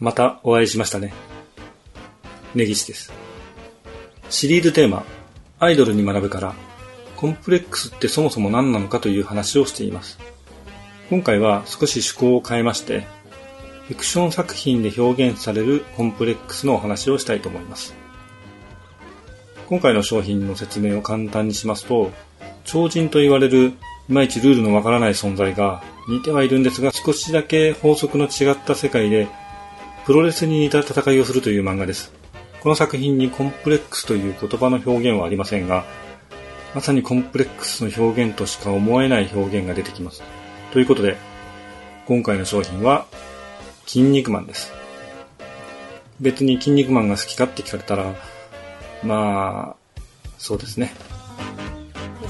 またお会いしましたね。根岸です。シリーズテーマ、アイドルに学ぶから、コンプレックスってそもそも何なのかという話をしています。今回は少し趣向を変えまして、フィクション作品で表現されるコンプレックスのお話をしたいと思います。今回の商品の説明を簡単にしますと、超人と言われるいまいちルールのわからない存在が似てはいるんですが少しだけ法則の違った世界でプロレスに似た戦いをするという漫画です。この作品にコンプレックスという言葉の表現はありませんが、まさにコンプレックスの表現としか思えない表現が出てきます。ということで、今回の商品は、筋肉マンです。別に筋肉マンが好きかって聞かれたら、まあ、そうですね。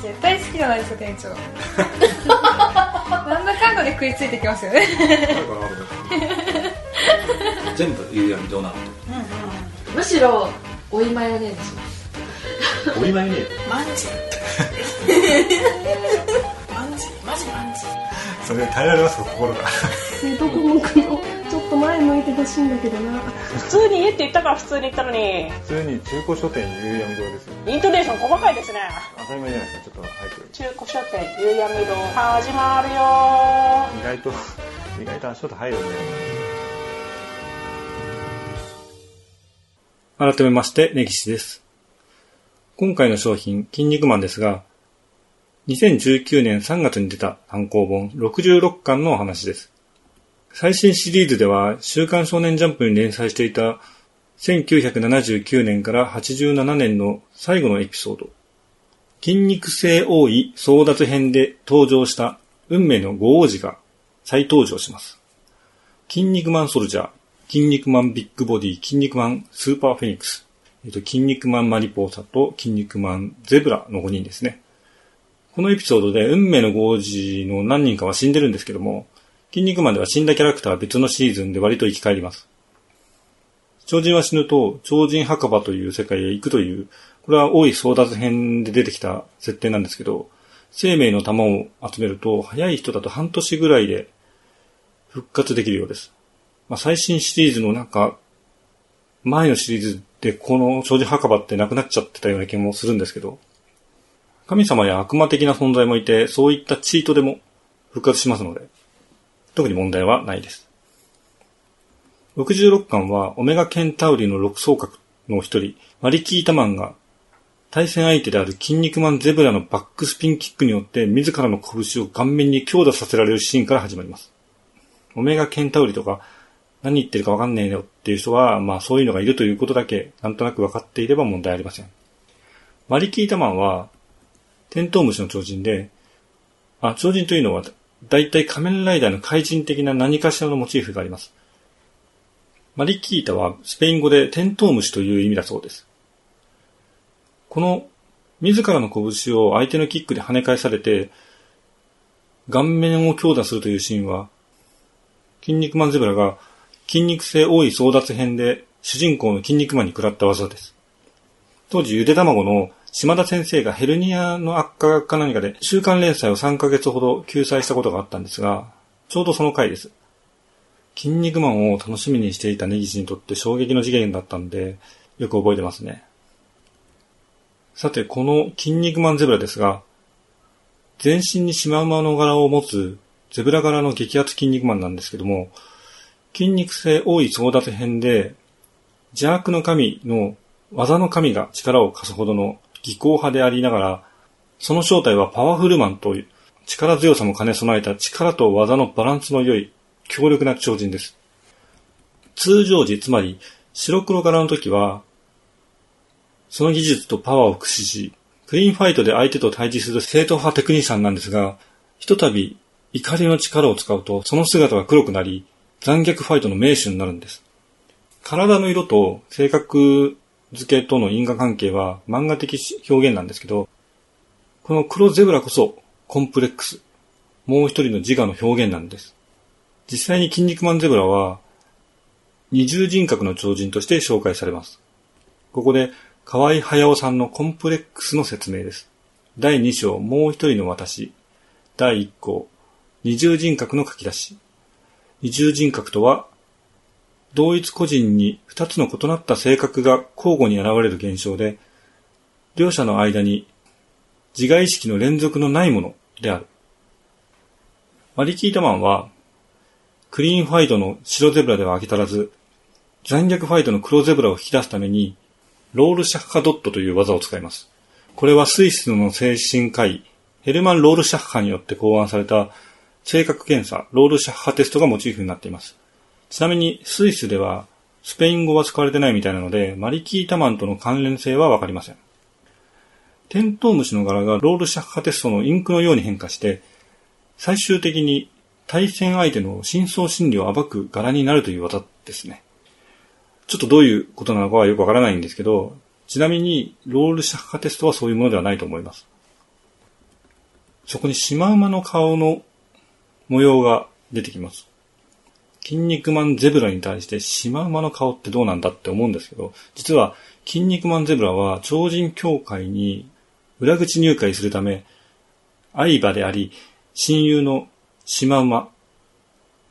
絶対好きじゃないですか店長なんだかんだで食いついてきますよね全部夕闇どうなのむしろおいマヨネーズします。お見舞いねマンジマンジマジマンジそれ耐えられますか心が？どこ向くのちょっと前向いてほしいんだけどな。普通に家って言ったから普通に言ったのに。普通に中古書店夕闇堂ですよ。イントネーション細かいですね。当たり前じゃないですか、ちょっと早く。中古書店夕闇堂始まるよ意外と、意外と足音入るん改めまして、ネギシです。今回の商品、筋肉マンですが、2019年3月に出た単行本66巻のお話です。最新シリーズでは、週刊少年ジャンプに連載していた1979年から87年の最後のエピソード、筋肉性多い争奪編で登場した運命の五王子が再登場します。筋肉マンソルジャー、筋肉マンビッグボディ、筋肉マンスーパーフェニックス、えっと、筋肉マンマリポーサと筋肉マンゼブラの5人ですね。このエピソードで運命の五王子の何人かは死んでるんですけども、筋肉マンでは死んだキャラクターは別のシーズンで割と生き返ります。超人は死ぬと超人墓場という世界へ行くという、これは多い争奪編で出てきた設定なんですけど、生命の玉を集めると早い人だと半年ぐらいで復活できるようです。まあ、最新シリーズのなんか、前のシリーズでこの超人墓場ってなくなっちゃってたような気もするんですけど、神様や悪魔的な存在もいて、そういったチートでも復活しますので、特に問題はないです。66巻はオメガケンタウリの6総格の一人、マリキータマンが対戦相手である筋肉マンゼブラのバックスピンキックによって自らの拳を顔面に強打させられるシーンから始まります。オメガケンタウリとか何言ってるかわかんねえよっていう人は、まあそういうのがいるということだけなんとなく分かっていれば問題ありません。マリキータマンはテントウムシの超人で、あ、超人というのは大体仮面ライダーの怪人的な何かしらのモチーフがあります。マリキータはスペイン語でテントウムシという意味だそうです。この自らの拳を相手のキックで跳ね返されて、顔面を強打するというシーンは、筋肉マンゼブラが筋肉性多い争奪編で主人公の筋肉マンに食らった技です。当時ゆで卵の島田先生がヘルニアの悪化か何かで週刊連載を3ヶ月ほど救済したことがあったんですが、ちょうどその回です。筋肉マンを楽しみにしていた根岸にとって衝撃の事件だったんで、よく覚えてますね。さて、この筋肉マンゼブラですが、全身にシマウマの柄を持つゼブラ柄の激アツ筋肉マンなんですけども、筋肉性多い争奪編で、邪悪の神の技の神が力を貸すほどの技巧派でありながら、その正体はパワフルマンという力強さも兼ね備えた力と技のバランスの良い強力な超人です。通常時、つまり白黒柄の時は、その技術とパワーを駆使し、クリーンファイトで相手と対峙する正統派テクニシャンなんですが、ひとたび怒りの力を使うと、その姿が黒くなり、残虐ファイトの名手になるんです。体の色と性格付けとの因果関係は漫画的表現なんですけど、この黒ゼブラこそコンプレックス、もう一人の自我の表現なんです。実際に筋肉マンゼブラは二重人格の超人として紹介されます。ここで河合駿さんのコンプレックスの説明です。第2章、もう一人の私。第1項、二重人格の書き出し。二重人格とは、同一個人に二つの異なった性格が交互に現れる現象で、両者の間に自我意識の連続のないものである。マリキータマンは、クリーンファイトの白ゼブラでは飽き足らず、残虐ファイトの黒ゼブラを引き出すために、ロールシャッハドットという技を使います。これはスイスの精神科医、ヘルマン・ロールシャッハによって考案された性格検査、ロールシャッハテストがモチーフになっています。ちなみに、スイスでは、スペイン語は使われてないみたいなので、マリキータマンとの関連性はわかりません。テントウムシの柄がロールシャッハテストのインクのように変化して、最終的に対戦相手の深層心理を暴く柄になるという技ですね。ちょっとどういうことなのかはよくわからないんですけど、ちなみにロールシャッハテストはそういうものではないと思います。そこにシマウマの顔の模様が出てきます。筋肉マンゼブラに対してシマウマの顔ってどうなんだって思うんですけど、実は筋肉マンゼブラは超人協会に裏口入会するため、相場であり、親友のシマウマ、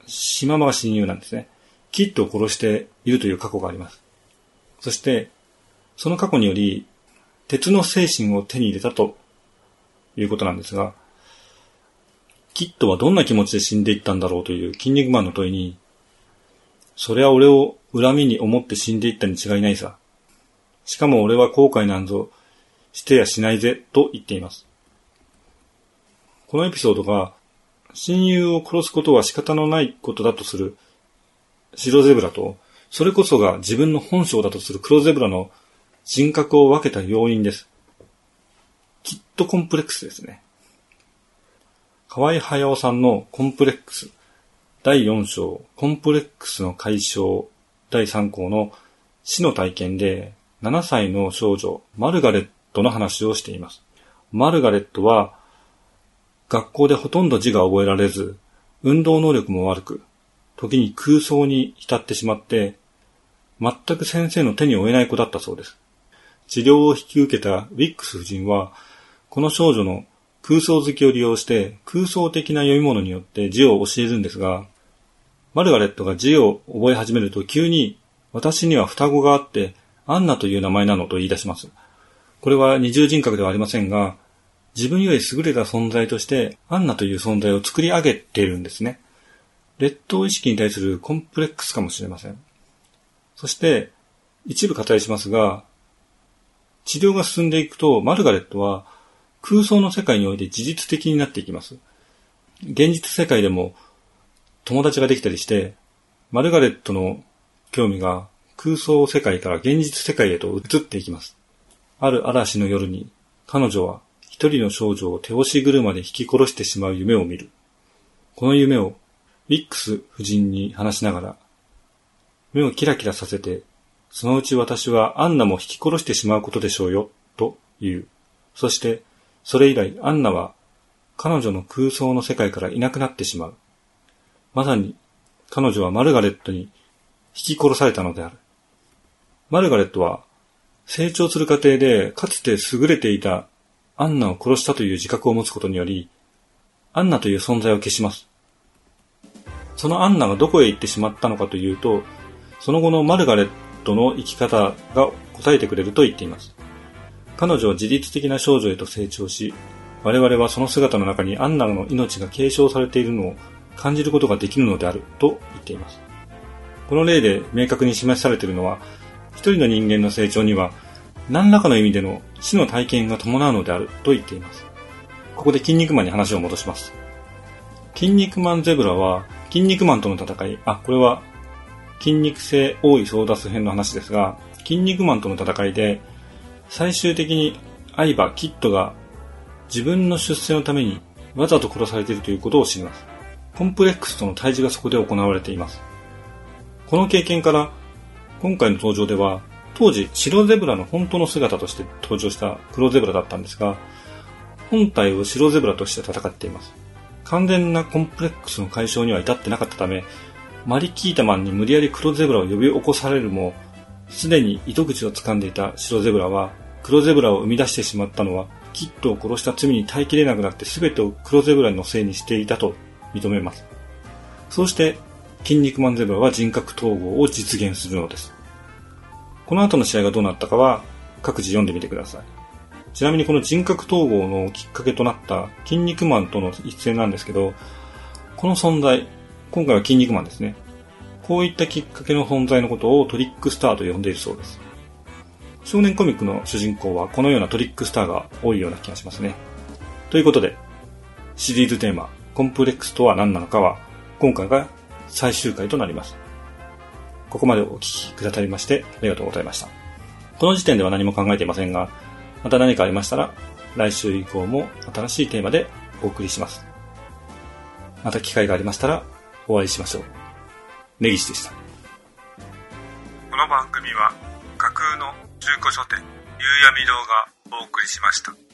シマウマが親友なんですね。キッドを殺しているという過去があります。そして、その過去により、鉄の精神を手に入れたということなんですが、キッドはどんな気持ちで死んでいったんだろうという筋肉マンの問いに、それは俺を恨みに思って死んでいったに違いないさ。しかも俺は後悔なんぞしてやしないぜと言っています。このエピソードが親友を殺すことは仕方のないことだとする白ゼブラと、それこそが自分の本性だとする黒ゼブラの人格を分けた要因です。きっとコンプレックスですね。河合駿さんのコンプレックス第4章コンプレックスの解消第3項の死の体験で7歳の少女マルガレットの話をしています。マルガレットは学校でほとんど字が覚えられず、運動能力も悪く、時に空想に浸ってしまって、全く先生の手に負えない子だったそうです。治療を引き受けたウィックス夫人は、この少女の空想好きを利用して空想的な読み物によって字を教えるんですが、マルガレットが字を覚え始めると急に私には双子があってアンナという名前なのと言い出します。これは二重人格ではありませんが、自分より優れた存在としてアンナという存在を作り上げているんですね。劣等意識に対するコンプレックスかもしれません。そして、一部割愛しますが、治療が進んでいくと、マルガレットは空想の世界において事実的になっていきます。現実世界でも友達ができたりして、マルガレットの興味が空想世界から現実世界へと移っていきます。ある嵐の夜に彼女は一人の少女を手押し車で引き殺してしまう夢を見る。この夢をウィックス夫人に話しながら、目をキラキラさせて、そのうち私はアンナも引き殺してしまうことでしょうよ、と言う。そして、それ以来アンナは彼女の空想の世界からいなくなってしまう。まさに彼女はマルガレットに引き殺されたのである。マルガレットは成長する過程でかつて優れていたアンナを殺したという自覚を持つことにより、アンナという存在を消します。そのアンナがどこへ行ってしまったのかというと、その後のマルガレットの生き方が答えてくれると言っています。彼女は自律的な少女へと成長し、我々はその姿の中にアンナの命が継承されているのを感じることができるのであると言っています。この例で明確に示されているのは、一人の人間の成長には何らかの意味での死の体験が伴うのであると言っています。ここで筋肉マンに話を戻します。筋肉マンゼブラは筋肉マンとの戦い、あ、これは筋肉性多い争奪編の話ですが、筋肉マンとの戦いで最終的に相葉キッドが自分の出世のためにわざと殺されているということを知ります。コンプレックスとの対峙がそこで行われています。この経験から今回の登場では当時白ゼブラの本当の姿として登場した黒ゼブラだったんですが、本体を白ゼブラとして戦っています。完全なコンプレックスの解消には至ってなかったため、マリキータマンに無理やり黒ゼブラを呼び起こされるも、すでに糸口を掴んでいた白ゼブラは、黒ゼブラを生み出してしまったのは、キッドを殺した罪に耐えきれなくなって全てを黒ゼブラのせいにしていたと認めます。そうして、筋肉マンゼブラは人格統合を実現するのです。この後の試合がどうなったかは各自読んでみてください。ちなみにこの人格統合のきっかけとなった筋肉マンとの一戦なんですけど、この存在、今回は筋肉マンですね。こういったきっかけの存在のことをトリックスターと呼んでいるそうです。少年コミックの主人公はこのようなトリックスターが多いような気がしますね。ということで、シリーズテーマ、コンプレックスとは何なのかは、今回が最終回となります。ここまでお聞きくださりまして、ありがとうございました。この時点では何も考えていませんが、また何かありましたら、来週以降も新しいテーマでお送りします。また機会がありましたら、お会いしましょう。根岸でした。この番組は、架空の中古書店、夕闇堂がお送りしました。